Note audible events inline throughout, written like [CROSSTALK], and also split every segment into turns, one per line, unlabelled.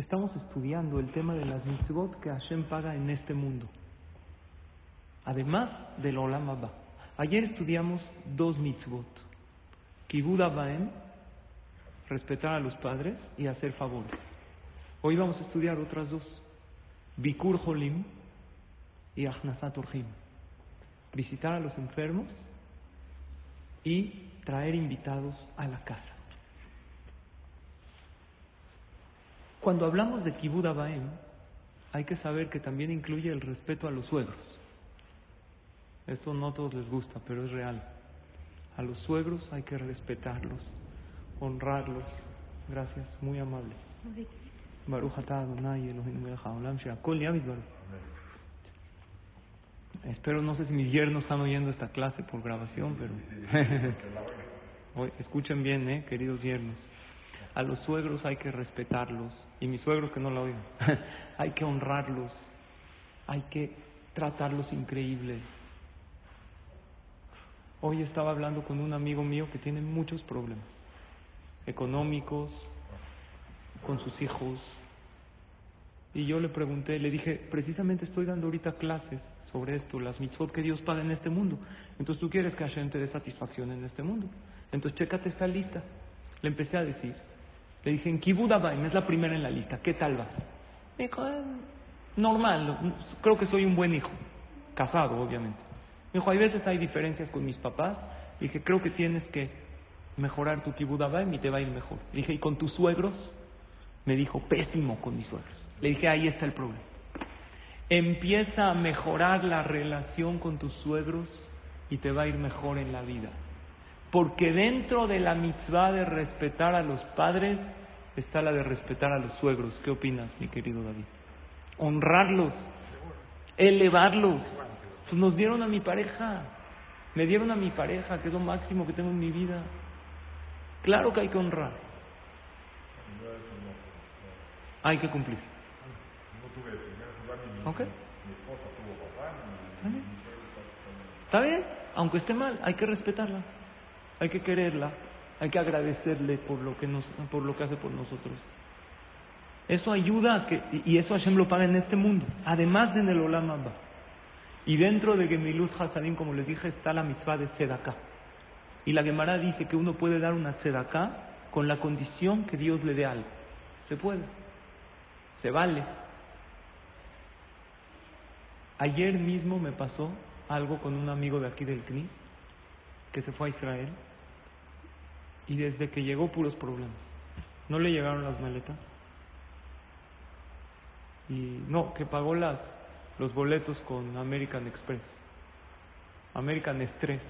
Estamos estudiando el tema de las mitzvot que Hashem paga en este mundo. Además del Olam Abba. Ayer estudiamos dos mitzvot. Kibud Abaem, respetar a los padres y hacer favores. Hoy vamos a estudiar otras dos. Bikur Holim y Achnasat Orhim. Visitar a los enfermos y traer invitados a la casa. Cuando hablamos de Kibud Abaim, hay que saber que también incluye el respeto a los suegros. Esto no a todos les gusta, pero es real. A los suegros hay que respetarlos, honrarlos. Gracias, muy amable. Espero, no sé si mis yernos están oyendo esta clase por grabación, pero... [LAUGHS] Escuchen bien, eh, queridos yernos. A los suegros hay que respetarlos, y mis suegros que no la oigan. [LAUGHS] hay que honrarlos, hay que tratarlos increíbles. Hoy estaba hablando con un amigo mío que tiene muchos problemas económicos, con sus hijos. Y yo le pregunté, le dije, precisamente estoy dando ahorita clases sobre esto, las mitzvot que Dios paga en este mundo. Entonces tú quieres que Hashem te dé satisfacción en este mundo. Entonces chécate esta lista. Le empecé a decir. Le dije, en Kibud Abaim, es la primera en la lista. ¿Qué tal vas? Me dijo, "Eh, normal, creo que soy un buen hijo. Casado, obviamente. Me dijo, hay veces hay diferencias con mis papás. Le dije, creo que tienes que mejorar tu Kibud Abaim y te va a ir mejor. Le dije, ¿y con tus suegros? Me dijo, pésimo con mis suegros. Le dije, ahí está el problema. Empieza a mejorar la relación con tus suegros y te va a ir mejor en la vida. Porque dentro de la mitzvah de respetar a los padres está la de respetar a los suegros. ¿Qué opinas, mi querido David? Honrarlos, elevarlos. Pues nos dieron a mi pareja, me dieron a mi pareja, que es lo máximo que tengo en mi vida. Claro que hay que honrar. Hay que cumplir. ¿Ok? ¿Está bien? Aunque esté mal, hay que respetarla, hay que quererla, hay que agradecerle por lo que nos, por lo que hace por nosotros. Eso ayuda a que, y eso Hashem lo paga en este mundo, además de en el Olam Abba. Y dentro de Gemilut Hasadim, como les dije, está la mitzvah de Tzedakah. Y la Gemara dice que uno puede dar una Tzedakah con la condición que Dios le dé algo. Se puede, se vale. Ayer mismo me pasó algo con un amigo de aquí del CNIS que se fue a Israel y desde que llegó puros problemas. No le llegaron las maletas y no, que pagó las los boletos con American Express, American Express.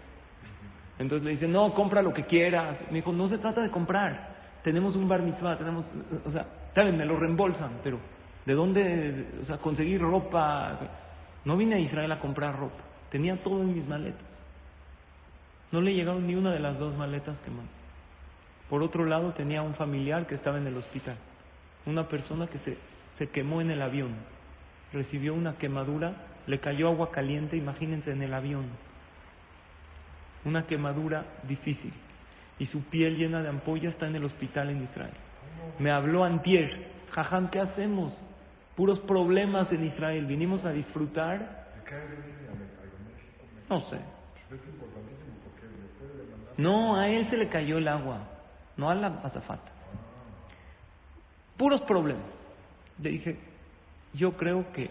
Entonces le dice, no, compra lo que quieras. Me dijo, no se trata de comprar. Tenemos un bar mitzvah, tenemos, o sea, saben, me lo reembolsan, pero ¿de dónde, o sea, conseguir ropa? No vine a Israel a comprar ropa, tenía todo en mis maletas. No le llegaron ni una de las dos maletas que mandé. Por otro lado, tenía un familiar que estaba en el hospital, una persona que se, se quemó en el avión, recibió una quemadura, le cayó agua caliente, imagínense en el avión, una quemadura difícil, y su piel llena de ampollas está en el hospital en Israel. Me habló antier, jajam, ¿qué hacemos? Puros problemas en Israel, vinimos a disfrutar. No sé. No, a él se le cayó el agua, no a la azafata. Puros problemas. Le dije, yo creo que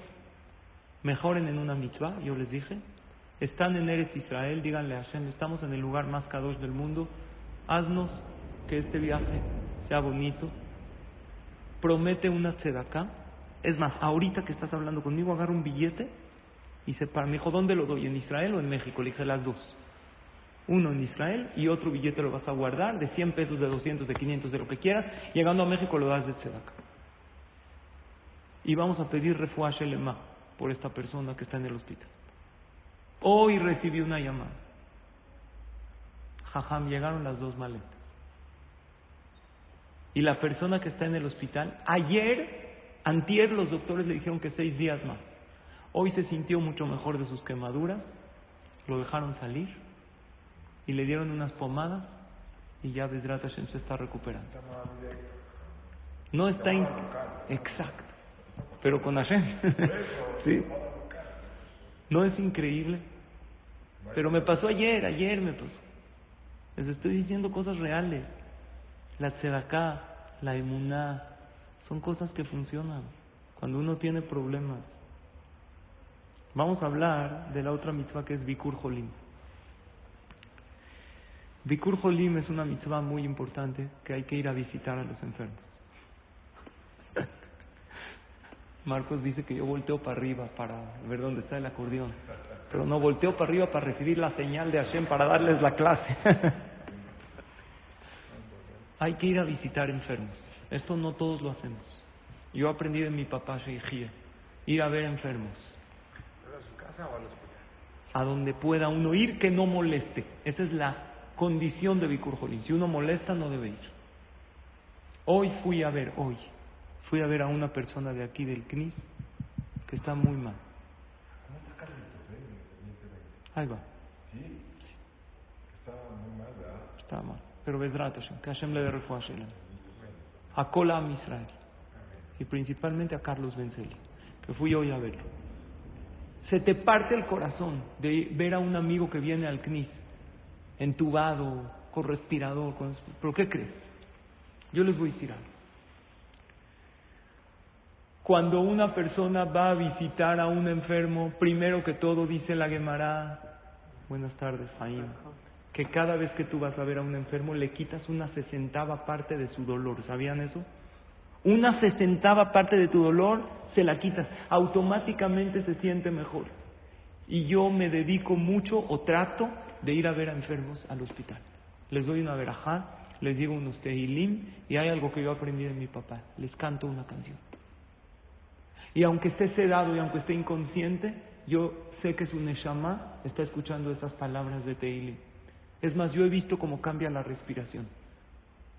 mejoren en una mitzvah, yo les dije, están en Eretz Israel, díganle a Hashem, estamos en el lugar más kadosh del mundo, haznos que este viaje sea bonito, promete una tzedaká, es más, ahorita que estás hablando conmigo, agarra un billete y se para. Me dijo, ¿dónde lo doy? ¿En Israel o en México? Le dije las dos. Uno en Israel y otro billete lo vas a guardar de 100 pesos, de 200, de 500, de lo que quieras. Llegando a México lo das de tzedakah. Y vamos a pedir refuash elema por esta persona que está en el hospital. Hoy recibí una llamada. Jajam, llegaron las dos maletas. Y la persona que está en el hospital, ayer Antier los doctores le dijeron que seis días más. Hoy se sintió mucho mejor de sus quemaduras, lo dejaron salir y le dieron unas pomadas y ya Hashem se está recuperando. No está... Exacto. Pero con Hashem. [LAUGHS] ¿Sí? ¿No es increíble? Pero me pasó ayer, ayer me pasó. Les estoy diciendo cosas reales. La tzedaká, la emuná, son cosas que funcionan cuando uno tiene problemas. Vamos a hablar de la otra mitzvah que es Bikur Jolim. Bikur Jolim es una mitzvah muy importante que hay que ir a visitar a los enfermos. Marcos dice que yo volteo para arriba para ver dónde está el acordeón, pero no volteo para arriba para recibir la señal de Hashem para darles la clase. [LAUGHS] Hay que ir a visitar enfermos. Esto no todos lo hacemos. Yo aprendí de mi papá Sheikh ir a ver enfermos.
¿A su casa o al hospital?
A donde pueda uno ir que no moleste. Esa es la condición de Bikur Jolín. Si uno molesta, no debe ir. Hoy fui a ver, hoy, fui a ver a una persona de aquí del CNIS que está muy mal.
¿Cómo está Carlitos, eh?
Ahí va,
Sí. Está muy mal, ¿verdad?
está mal. Pero Bezrat Hashem, que Hashem le dé refuah Shelem. A Kola Israel. Y principalmente a Carlos Benzeli, que fui hoy a verlo. Se te parte el corazón de ver a un amigo que viene al CNIS, entubado, con respirador, con... ¿pero qué crees? Yo les voy a decir algo. Cuando una persona va a visitar a un enfermo, primero que todo dice la Gemara, buenas tardes, Jaime, que cada vez que tú vas a ver a un enfermo le quitas una sesentava parte de su dolor. ¿Sabían eso? Una sesentava parte de tu dolor se la quitas, automáticamente se siente mejor. Y yo me dedico mucho o trato de ir a ver a enfermos al hospital. Les doy una verajá, les digo unos tehilim y hay algo que yo aprendí de mi papá, les canto una canción. Y aunque esté sedado y aunque esté inconsciente, yo sé que su neshama está escuchando esas palabras de tehilim. Es más, yo he visto cómo cambia la respiración,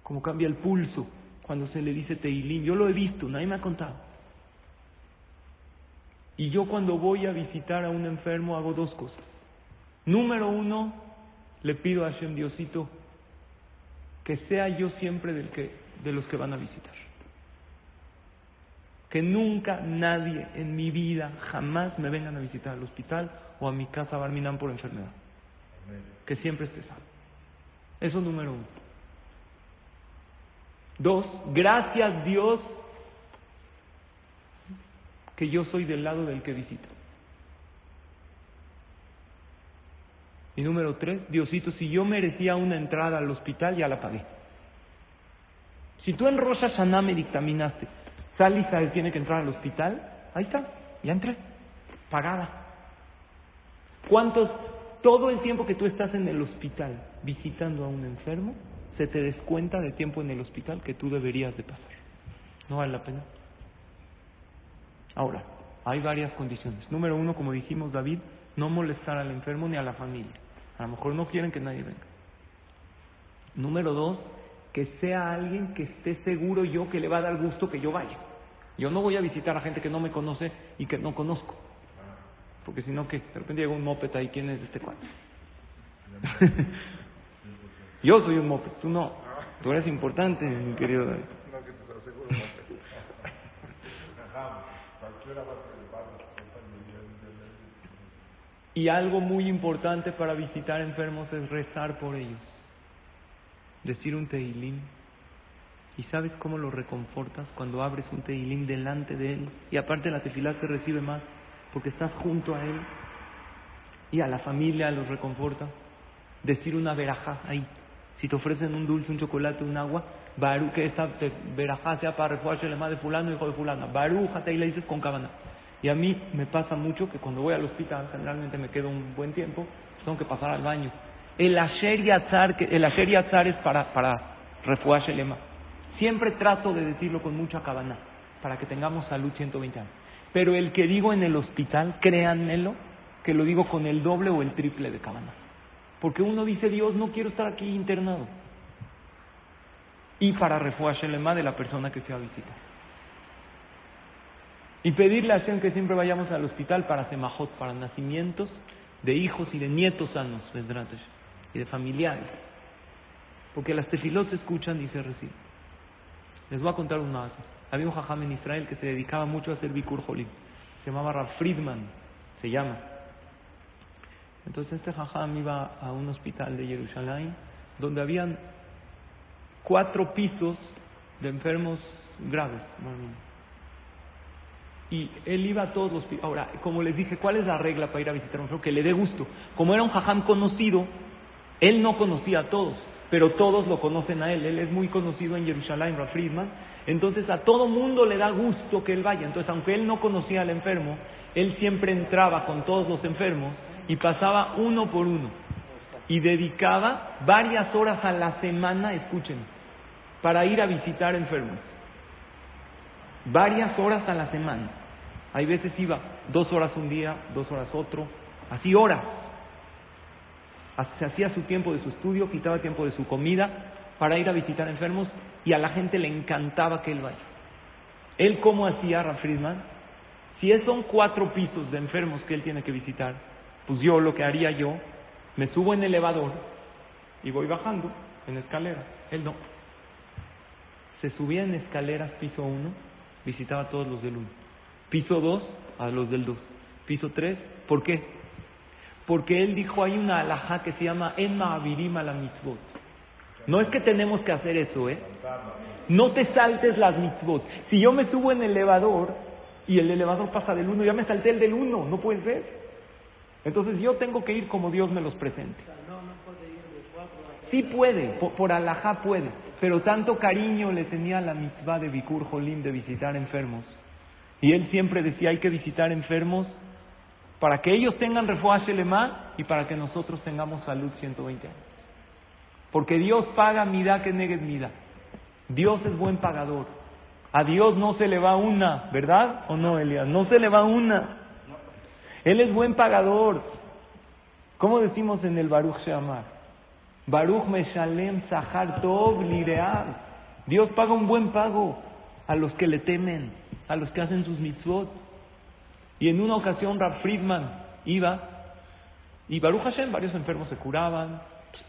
cómo cambia el pulso cuando se le dice tehilim. Yo lo he visto, nadie me ha contado. Y yo cuando voy a visitar a un enfermo hago dos cosas. Número uno, le pido a Hashem Diosito que sea yo siempre del que, de los que van a visitar. Que nunca nadie en mi vida jamás me vengan a visitar al hospital o a mi casa Barminan por enfermedad. Que siempre esté sano. Eso número uno. Dos, gracias Dios que yo soy del lado del que visito. Y número tres, Diosito, si yo merecía una entrada al hospital, ya la pagué. Si tú en Rosh Hashanah me dictaminaste, Sal Israel tiene que entrar al hospital, ahí está, ya entré, pagada. ¿Cuántos, todo el tiempo que tú estás en el hospital visitando a un enfermo, se te descuenta de tiempo en el hospital que tú deberías de pasar? ¿No vale la pena? Ahora, hay varias condiciones. Número uno, como dijimos David, no molestar al enfermo ni a la familia. A lo mejor no quieren que nadie venga. Número dos, que sea alguien que esté seguro yo que le va a dar gusto que yo vaya. Yo no voy a visitar a gente que no me conoce y que no conozco. Porque si no, que de repente llega un moped ahí, ¿quién es este cuate? [LAUGHS] yo soy un moped, tú no. Tú eres importante, mi querido David.
No, que te lo aseguro, no te Ajá, cualquiera va a preocupar,
Y algo muy importante para visitar enfermos es rezar por ellos. Decir un teilín. ¿Y sabes cómo lo reconfortas cuando abres un teilín delante de él? Y aparte la tefilá se recibe más porque estás junto a él y a la familia los reconforta. Decir una verajá ahí. Si te ofrecen un dulce, un chocolate, un agua, baru, que esta verajá sea para refugiarse el de fulano, hijo de fulana. Barújate y le dices con cabana. Y a mí me pasa mucho que cuando voy al hospital, generalmente me quedo un buen tiempo, tengo que pasar al baño. El asher yatzar, el asher yatzar es para, para refugiarse el Siempre trato de decirlo con mucha cabana, para que tengamos salud 120 años. Pero el que digo en el hospital, créanmelo, que lo digo con el doble o el triple de cabana. Porque uno dice, Dios, no quiero estar aquí internado. Y para refugiarse el de la persona que se a visitar. Y pedirle a Hashem que siempre vayamos al hospital para semajot, para nacimientos de hijos y de nietos sanos, y de familiares. Porque las tefilot se escuchan y se reciben. Les voy a contar un más. Había un jajam en Israel que se dedicaba mucho a hacer Bikur Jolim. Se llamaba Rav Friedman, se llama. Entonces este jajam iba a un hospital de Jerusalén donde habían cuatro pisos de enfermos graves. Y él iba a todos los. Ahora, como les dije, ¿cuál es la regla para ir a visitar a un enfermo? Que le dé gusto. Como era un jajam conocido, él no conocía a todos, pero todos lo conocen a él. Él es muy conocido en Jerusalén, Rav Friedman. Entonces a todo mundo le da gusto que él vaya. Entonces, aunque él no conocía al enfermo, él siempre entraba con todos los enfermos y pasaba uno por uno. Y dedicaba varias horas a la semana, escuchen, para ir a visitar enfermos. Varias horas a la semana. Hay veces iba dos horas un día, dos horas otro, así horas. Se hacía su tiempo de su estudio, quitaba tiempo de su comida para ir a visitar enfermos y a la gente le encantaba que él vaya. Él, ¿cómo hacía, Raf Friedman? Si son cuatro pisos de enfermos que él tiene que visitar, pues yo lo que haría yo, me subo en el elevador y voy bajando en escalera. Él no. Se subía en escaleras piso uno, visitaba a todos los del uno. Piso dos, a los del dos. Piso tres, ¿por qué? Porque él dijo, hay una alhaja que se llama Emma Avirima la mitzvot. No es que tenemos que hacer eso, ¿eh? No te saltes las mitzvot. Si yo me subo en el elevador y el elevador pasa del uno, ya me salté el del uno, no puedes ver. Entonces yo tengo que ir como Dios me los presente. Sí puede, por, por alajá puede, pero tanto cariño le tenía la mitzvah de Bikur Jolim de visitar enfermos. Y él siempre decía, hay que visitar enfermos para que ellos tengan refuaje lema y para que nosotros tengamos salud 120 años. Porque Dios paga mida que negue mida. Dios es buen pagador. A Dios no se le va una, ¿verdad? ¿O no, Elias? No se le va una. Él es buen pagador. ¿Cómo decimos en el Baruch Sheamar? Baruch Meshalem Sahar Tov Lireal. Dios paga un buen pago a los que le temen, a los que hacen sus mitzvot. Y en una ocasión Rab Friedman iba y Baruch Hashem, varios enfermos se curaban,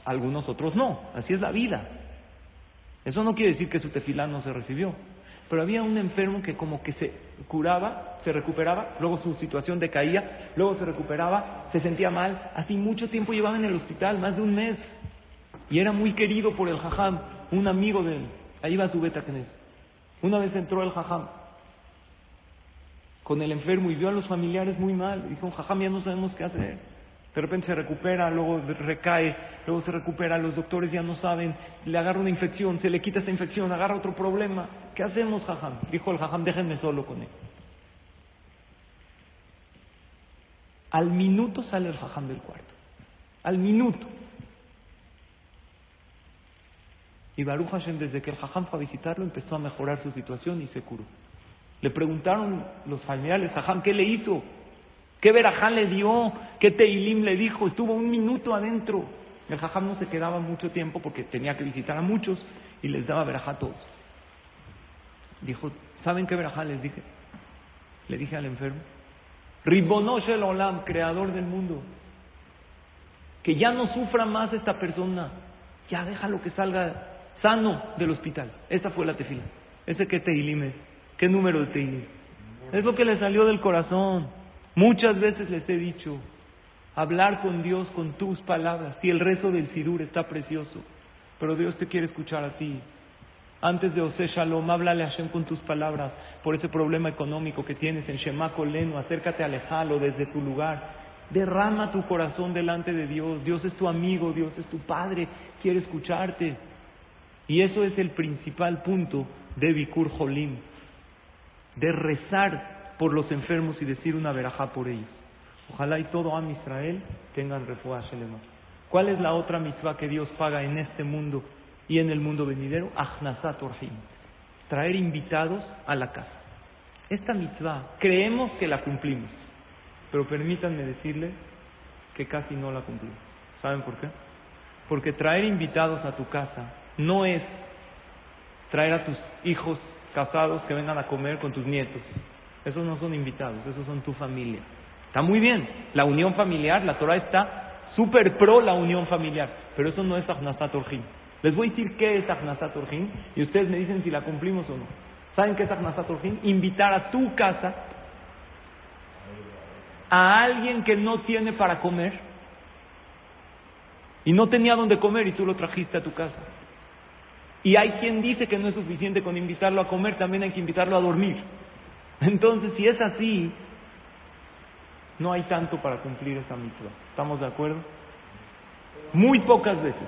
algunos otros no. Así es la vida. Eso no quiere decir que su tefilá no se recibió. Pero había un enfermo que como que se curaba, se recuperaba, luego su situación decaía, luego se recuperaba, se sentía mal. Así mucho tiempo llevaba en el hospital, más de un mes. Y era muy querido por el jajam, un amigo de él. Ahí va su beta Una vez entró el jajam con el enfermo y vio a los familiares muy mal. Dijo, jajam, ya no sabemos qué hacer. De repente se recupera, luego recae, luego se recupera, los doctores ya no saben, le agarra una infección, se le quita esa infección, agarra otro problema. ¿Qué hacemos, jajam? Dijo el jajam, déjenme solo con él. Al minuto sale el jajam del cuarto. Al minuto. Y Baruch Hashem, desde que el jajam fue a visitarlo, empezó a mejorar su situación y se curó. Le preguntaron los familiares, jajam, ¿qué le hizo? ¿Qué verajá le dio? ¿Qué teilim le dijo? Estuvo un minuto adentro. El jajam no se quedaba mucho tiempo porque tenía que visitar a muchos y les daba verajá a todos. Dijo, ¿saben qué verajá les dije? Le dije al enfermo, Ribonosh el Olam, creador del mundo, que ya no sufra más esta persona, ya déjalo que salga sano del hospital. Esta fue la tefila. ¿Ese qué teilim es? ¿Qué número teilim? Es lo que le salió del corazón. Muchas veces les he dicho, hablar con Dios con tus palabras. Si el rezo del Sidur está precioso, pero Dios te quiere escuchar a ti. Antes de Ose Shalom, háblale a Hashem con tus palabras por ese problema económico que tienes en Shema Kolenu. Acércate a Alejalo desde tu lugar. Derrama tu corazón delante de Dios. Dios es tu amigo, Dios es tu Padre, quiere escucharte. Y eso es el principal punto de Bikur Jolim, de rezar por los enfermos y decir una verajá por ellos. Ojalá y todo Am Israel tengan refuah Shelema. ¿Cuál es la otra mitzvah que Dios paga en este mundo y en el mundo venidero? Achnasat Orhim. Traer invitados a la casa. Esta mitzvah creemos que la cumplimos, pero permítanme decirles que casi no la cumplimos. ¿Saben por qué? Porque traer invitados a tu casa no es traer a tus hijos casados que vengan a comer con tus nietos. Esos no son invitados, esos son tu familia. Está muy bien, la unión familiar, la Torah está súper pro la unión familiar, pero eso no es Ahnasat Orjim. Les voy a decir qué es Agnasat Orjim y ustedes me dicen si la cumplimos o no. ¿Saben qué es Agnasat Orjim? Invitar a tu casa a alguien que no tiene para comer y no tenía dónde comer y tú lo trajiste a tu casa. Y hay quien dice que no es suficiente con invitarlo a comer, también hay que invitarlo a dormir. Entonces, si es así, no hay tanto para cumplir esa misión. ¿Estamos de acuerdo? Muy pocas veces.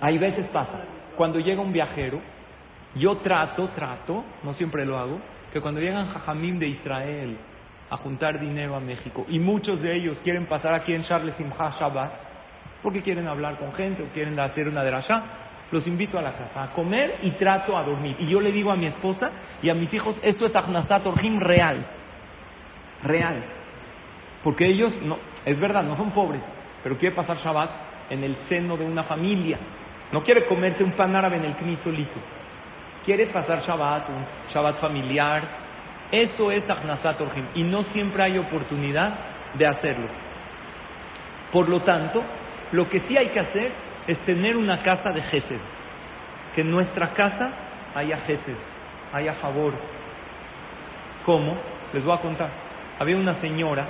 Hay veces pasa. Cuando llega un viajero, yo trato, trato, no siempre lo hago, que cuando llegan jajamim de Israel a juntar dinero a México, y muchos de ellos quieren pasar aquí en Charles Simcha Shabbat, porque quieren hablar con gente o quieren hacer una derashá, los invito a la casa a comer y trato a dormir. Y yo le digo a mi esposa y a mis hijos, esto es Agnasat Orjim real, real. Porque ellos, no, es verdad, no son pobres, pero quiere pasar Shabbat en el seno de una familia. No quiere comerse un pan árabe en el knis solito. Quiere pasar Shabbat, un Shabbat familiar. Eso es Agnasat Orjim. Y no siempre hay oportunidad de hacerlo. Por lo tanto, lo que sí hay que hacer es tener una casa de Gesed. Que en nuestra casa haya Gesed, haya favor. ¿Cómo? Les voy a contar. Había una señora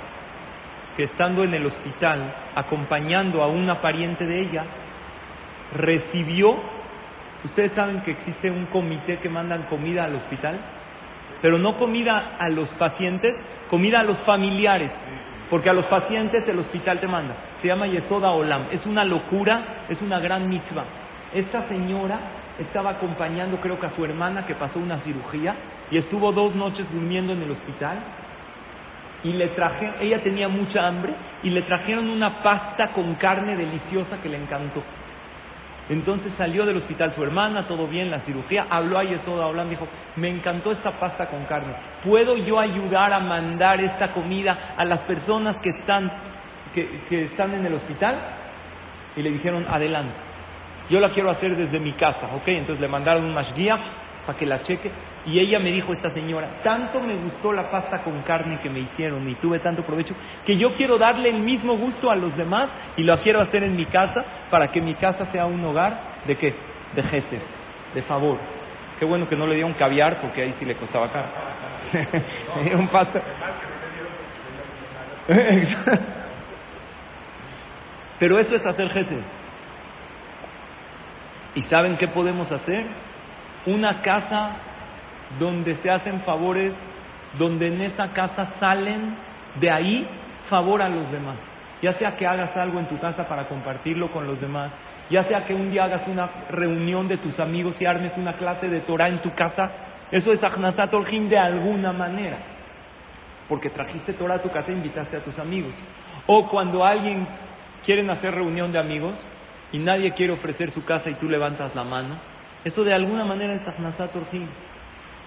que estando en el hospital, acompañando a una pariente de ella, recibió, ustedes saben que existe un comité que mandan comida al hospital, pero no comida a los pacientes, comida a los familiares, porque a los pacientes el hospital te manda. Se llama Yesoda Olam, es una locura, es una gran mitzvah. Esta señora estaba acompañando creo que a su hermana que pasó una cirugía y estuvo dos noches durmiendo en el hospital y le trajeron, ella tenía mucha hambre y le trajeron una pasta con carne deliciosa que le encantó. Entonces salió del hospital su hermana, todo bien, la cirugía, habló a Yesoda Olam, dijo, me encantó esta pasta con carne, ¿puedo yo ayudar a mandar esta comida a las personas que están, que, están en el hospital? Y le dijeron, adelante, yo la quiero hacer desde mi casa, ¿ok? Entonces le mandaron un mashgiach para que la cheque. Y ella me dijo, esta señora, tanto me gustó la pasta con carne que me hicieron y tuve tanto provecho, que yo quiero darle el mismo gusto a los demás y lo quiero hacer en mi casa para que mi casa sea un hogar de qué? De gesed, de favor. Qué bueno que no le dieron caviar porque ahí sí le costaba caro. [LAUGHS] Dieron pasta. [LAUGHS] Pero eso es hacer gesed. ¿Y saben qué podemos hacer? Una casa donde se hacen favores, donde en esa casa salen de ahí favor a los demás. Ya sea que hagas algo en tu casa para compartirlo con los demás, ya sea que un día hagas una reunión de tus amigos y armes una clase de Torah en tu casa, eso es Ahnasat Orjim de alguna manera. Porque trajiste Torah a tu casa e invitaste a tus amigos. O cuando alguien quieren hacer reunión de amigos y nadie quiere ofrecer su casa y tú levantas la mano, eso de alguna manera es Orjim.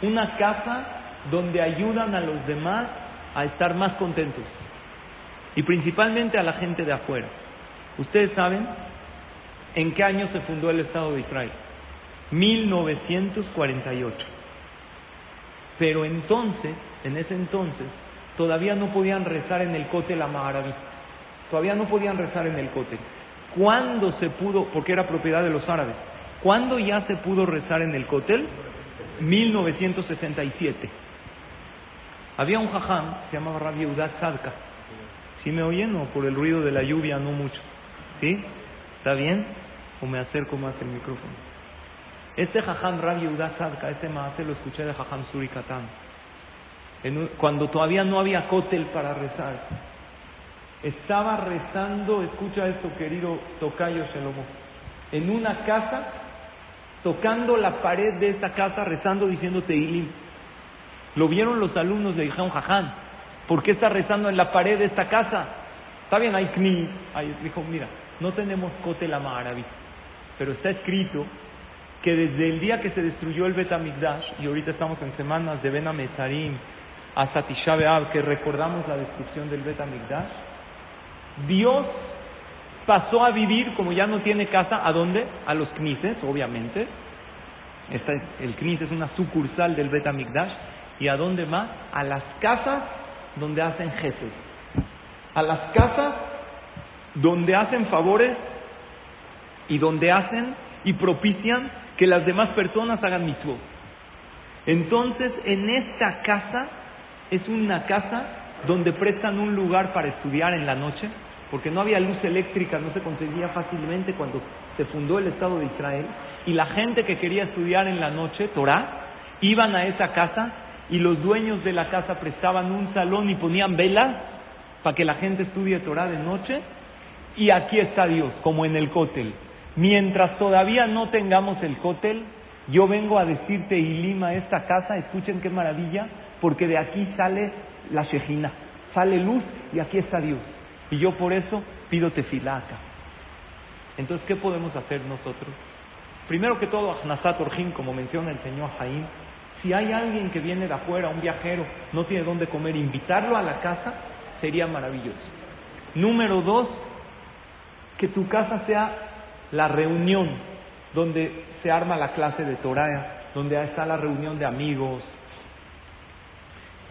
Una casa donde ayudan a los demás a estar más contentos. Y principalmente a la gente de afuera. Ustedes saben en qué año se fundó el Estado de Israel. 1948. Pero entonces, en ese entonces, todavía no podían rezar en el Kotel Amaharaví. Todavía no podían rezar en el Kotel. ¿Cuándo se pudo? Porque era propiedad de los árabes. ¿Cuándo ya se pudo rezar en el Kotel? 1967. Había un jajam, se llamaba Rabbi Yehudat Sadka. ¿Sí me oyen o por el ruido de la lluvia no mucho? ¿Sí? ¿Está bien? ¿O me acerco más el micrófono? Este jajam Rabbi Yehudat Sadka, este maase lo escuché de jajam Surikatán. Cuando todavía no había cótel para rezar. Estaba rezando, escucha esto querido Tocayo Shelomo, en una casa tocando la pared de esta casa, rezando, diciendo Teilim. Lo vieron los alumnos, le dijeron, Jaján, ¿por qué está rezando en la pared de esta casa? Está bien, hay kni. Dijo, mira, no tenemos Kotel Amarabi, pero está escrito que desde el día que se destruyó el Betamigdash, y ahorita estamos en semanas de Ben Amesarim, hasta Tisha que recordamos la destrucción del Betamigdash, Dios pasó a vivir, como ya no tiene casa, ¿a dónde? A los Knises, obviamente. Esta, el Knis es una sucursal del Bet Amikdash. ¿Y a dónde más? A las casas donde hacen jefes. A las casas donde hacen favores y donde hacen y propician que las demás personas hagan mitzvot. Entonces, en esta casa es una casa donde prestan un lugar para estudiar en la noche, porque no había luz eléctrica, no se conseguía fácilmente cuando se fundó el Estado de Israel, y la gente que quería estudiar en la noche, Torah, iban a esa casa y los dueños de la casa prestaban un salón y ponían velas para que la gente estudie Torah de noche, y aquí está Dios, como en el cótel. Mientras todavía no tengamos el cótel, yo vengo a decirte, Ilima, esta casa, escuchen qué maravilla, porque de aquí sale la Shejina, sale luz y aquí está Dios. Y yo por eso pido tefilá acá. Entonces, ¿qué podemos hacer nosotros? Primero que todo, Ahnasat Orjim, como menciona el señor Jaim, si hay alguien que viene de afuera, un viajero, no tiene dónde comer, invitarlo a la casa sería maravilloso. Número dos, que tu casa sea la reunión donde se arma la clase de Torah, donde está la reunión de amigos.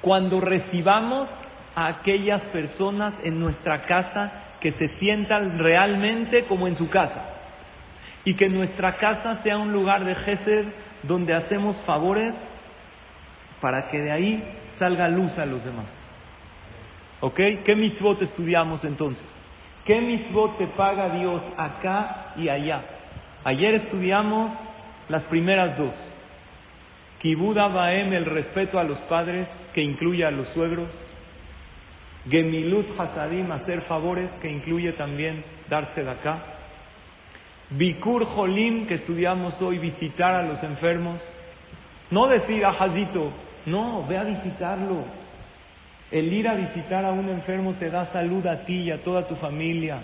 Cuando recibamos a aquellas personas en nuestra casa que se sientan realmente como en su casa y que nuestra casa sea un lugar de Gesed donde hacemos favores para que de ahí salga luz a los demás. ¿Ok? ¿Qué mitzvot estudiamos entonces? ¿Qué mitzvot te paga Dios acá y allá? Ayer estudiamos las primeras dos. Kibuda Baem, el respeto a los padres, que incluye a los suegros. Gemilut Hasadim, hacer favores, que incluye también darse de acá. Bikur Jolim, que estudiamos hoy, visitar a los enfermos. No decir a Hazito, no, ve a visitarlo. El ir a visitar a un enfermo te da salud a ti y a toda tu familia.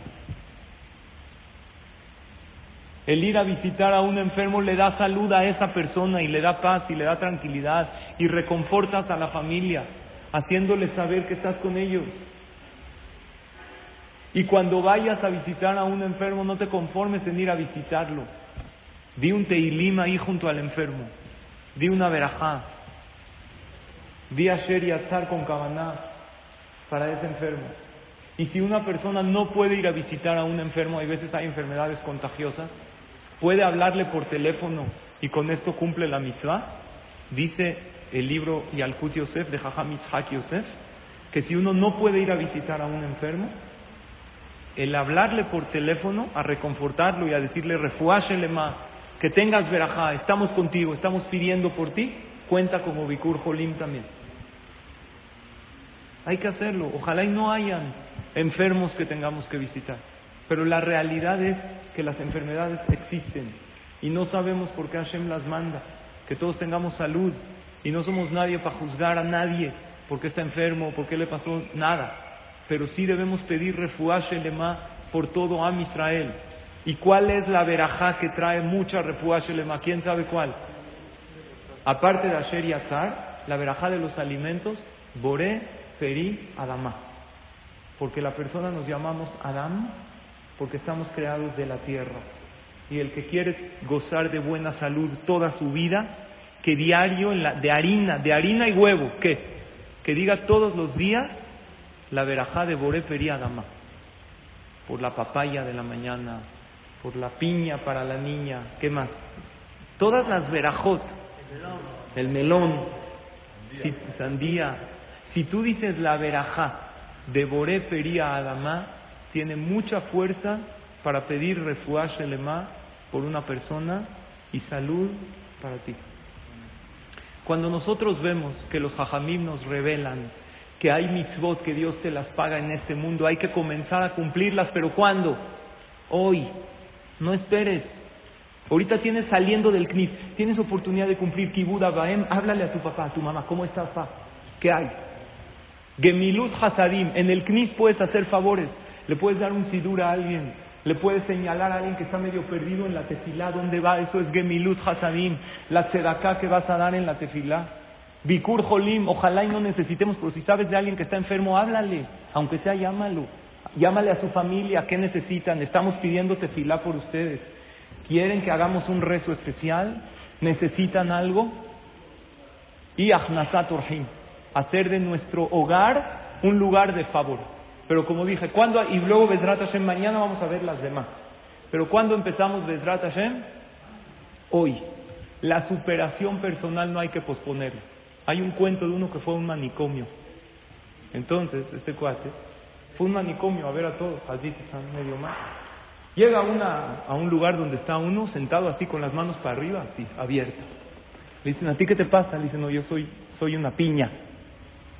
El ir a visitar a un enfermo le da salud a esa persona y le da paz y le da tranquilidad y reconfortas a la familia, haciéndole saber que estás con ellos. Y cuando vayas a visitar a un enfermo, no te conformes en ir a visitarlo. Di un teilim ahí junto al enfermo. Di una verajá. Di a y Azar con Kabaná para ese enfermo. Y si una persona no puede ir a visitar a un enfermo, hay veces hay enfermedades contagiosas, puede hablarle por teléfono y con esto cumple la mitzvah. Dice el libro Yalkut Yosef de Jajam Yitzhak Yosef que si uno no puede ir a visitar a un enfermo, el hablarle por teléfono a reconfortarlo y a decirle refuáshelema, que tengas verajá, estamos contigo, estamos pidiendo por ti, cuenta como Bikur Jolim también. Hay que hacerlo. Ojalá y no hayan enfermos que tengamos que visitar. Pero la realidad es que las enfermedades existen y no sabemos por qué Hashem las manda. Que todos tengamos salud y no somos nadie para juzgar a nadie porque está enfermo, por qué le pasó nada. Pero sí debemos pedir refuaje lema por todo Am Israel. ¿Y cuál es la verajá que trae mucha refuaje lema? ¿Quién sabe cuál? Aparte de Asher y Azar, la verajá de los alimentos, Boré, Peri, Adamá. Porque la persona nos llamamos Adam porque estamos creados de la tierra. Y el que quiere gozar de buena salud toda su vida, que diario en la, de harina, de harina y huevo, ¿qué? Que diga todos los días la verajá de Boré Dama, por la papaya de la mañana, por la piña para la niña, ¿qué más? Todas las verajot, el melón, el sandía. Si tú dices la verajá de Boré Adama, tiene mucha fuerza para pedir refuaje lema por una persona y salud para ti. Cuando nosotros vemos que los hajamim nos revelan que hay mitzvot que Dios te las paga en este mundo, hay que comenzar a cumplirlas, pero ¿cuándo? Hoy. No esperes. Ahorita tienes saliendo del CNIF, tienes oportunidad de cumplir Kibud Baem, háblale a tu papá, a tu mamá, ¿cómo estás, pa? ¿Qué hay? Gemilut Hasadim, en el CNIF puedes hacer favores, le puedes dar un sidur a alguien, le puedes señalar a alguien que está medio perdido en la tefilá, ¿dónde va? Eso es Gemilut Hasadim, la tzedaká que vas a dar en la tefilá. Bikur Jolim, ojalá y no necesitemos, pero si sabes de alguien que está enfermo, háblale, aunque sea llámalo, llámale a su familia, ¿qué necesitan? Estamos pidiendo tefilá por ustedes. ¿Quieren que hagamos un rezo especial? ¿Necesitan algo? Y Ahnasat Urhim, hacer de nuestro hogar un lugar de favor. Pero como dije, ¿cuándo? Y luego Bezrat Hashem, mañana vamos a ver las demás. Pero ¿cuándo empezamos Bezrat Hashem? Hoy. La superación personal no hay que posponerla. Hay un cuento de uno que fue a un manicomio. Entonces, este cuate fue un manicomio a ver a todos, allí están medio mal. Llega una, a un lugar donde está uno sentado así con las manos para arriba, así, abiertas. Le dicen, ¿a ti qué te pasa? Le dicen, no, yo soy, soy una piña.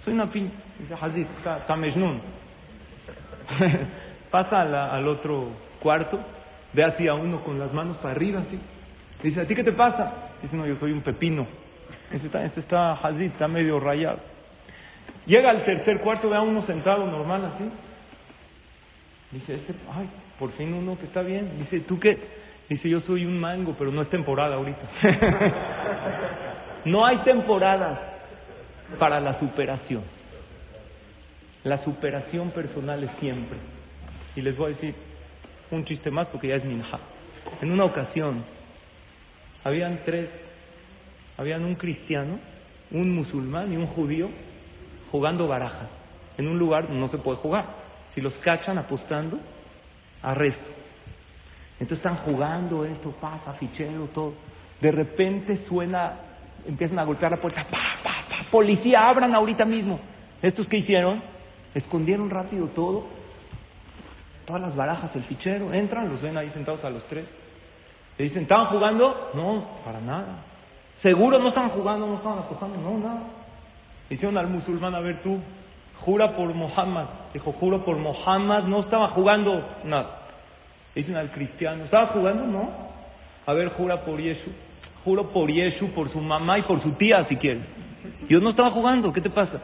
Soy una piña. Dice, Hazid, está Mejnun. [LAUGHS] Pasa al otro cuarto, ve así a uno con las manos para arriba, así. Dice, ¿a ti qué te pasa? Dice, no, yo soy un pepino. Este está, este está está medio rayado. Llega al tercer cuarto, ve a uno sentado normal así. Dice, este, ay, por fin uno que está bien. Dice, ¿tú qué? Dice, yo soy un mango, pero no es temporada ahorita. [LAUGHS] no hay temporadas para la superación. La superación personal es siempre. Y les voy a decir un chiste más porque ya es minja. En una ocasión, habían tres, habían un cristiano, un musulmán y un judío jugando barajas en un lugar no se puede jugar. Si los cachan apostando, arresto. Entonces están jugando, esto pasa, fichero, todo. De repente suena, empiezan a golpear la puerta, pa, pa, pa, policía, abran ahorita mismo. ¿Estos qué hicieron? Escondieron rápido todo, todas las barajas, el fichero, entran, los ven ahí sentados a los tres. Le dicen, ¿estaban jugando? No, para nada. ¿Seguro no estaban jugando, no estaban apostando? No, nada. Hicieron al musulmán, a ver tú, jura por Mohammed. Dijo, juro por Mohammed, no estaba jugando nada. Dicen al cristiano, ¿estaba jugando? No. A ver, jura por Yeshu. Juro por Yeshu, por su mamá y por su tía, si quieres. Yo no estaba jugando, ¿qué te pasa?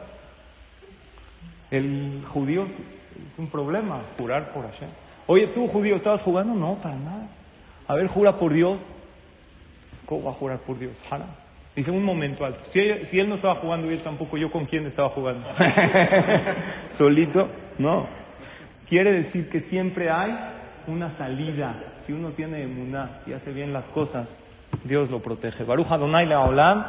El judío es un problema, jurar por Hashem. Oye, tú judío, ¿estabas jugando? No, para nada. A ver, jura por Dios. ¿Cómo va a jurar por Dios? Jara. Dice un momento alto. Si, si él no estaba jugando y él tampoco, ¿yo con quién estaba jugando? [LAUGHS] ¿Solito? No. Quiere decir que siempre hay una salida. Si uno tiene emuná y hace bien las cosas, Dios lo protege. Baruja Donai Olam.